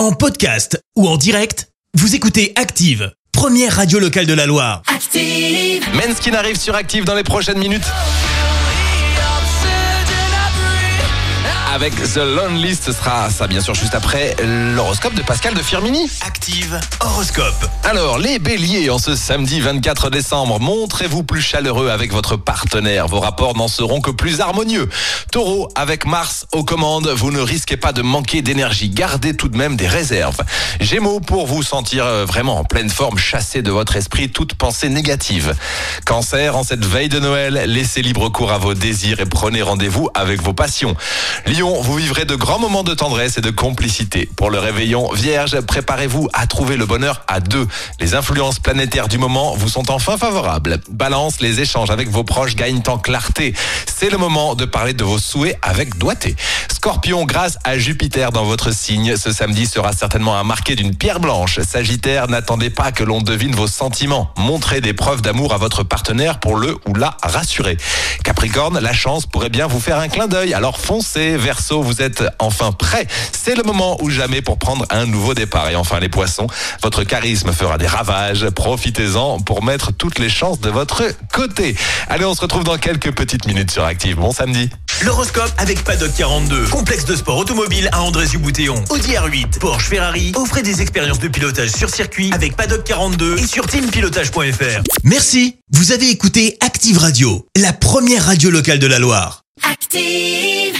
En podcast ou en direct, vous écoutez Active, première radio locale de la Loire. Active. Menskin arrive sur Active dans les prochaines minutes. Avec The Lonely, ce sera ça bien sûr juste après l'horoscope de Pascal de Firmini. Active horoscope. Alors, les béliers, en ce samedi 24 décembre, montrez-vous plus chaleureux avec votre partenaire. Vos rapports n'en seront que plus harmonieux. Taureau, avec Mars aux commandes, vous ne risquez pas de manquer d'énergie. Gardez tout de même des réserves. Gémeaux, pour vous sentir euh, vraiment en pleine forme, chassez de votre esprit toute pensée négative. Cancer, en cette veille de Noël, laissez libre cours à vos désirs et prenez rendez-vous avec vos passions. Lion, vous vivrez de grands moments de tendresse et de complicité. Pour le réveillon Vierge, préparez-vous à trouver le bonheur à deux. Les influences planétaires du moment vous sont enfin favorables. Balance, les échanges avec vos proches gagnent en clarté. C'est le moment de parler de vos souhaits avec doigté. Scorpion, grâce à Jupiter dans votre signe, ce samedi sera certainement un marqué d'une pierre blanche. Sagittaire, n'attendez pas que l'on devine vos sentiments. Montrez des preuves d'amour à votre partenaire pour le ou la rassurer. Capricorne, la chance pourrait bien vous faire un clin d'œil. Alors foncez, Verseau, vous êtes enfin prêt. C'est le moment ou jamais pour prendre un nouveau départ. Et enfin les poissons, votre charisme fera des ravages. Profitez-en pour mettre toutes les chances de votre côté. Allez, on se retrouve dans quelques petites minutes sur Active. Bon samedi. L'horoscope avec Paddock 42, complexe de sport automobile à Andrézieux-Boutéon. Audi R8, Porsche, Ferrari, offrez des expériences de pilotage sur circuit avec Paddock 42 et sur teampilotage.fr. Merci, vous avez écouté Active Radio, la première radio locale de la Loire. Active.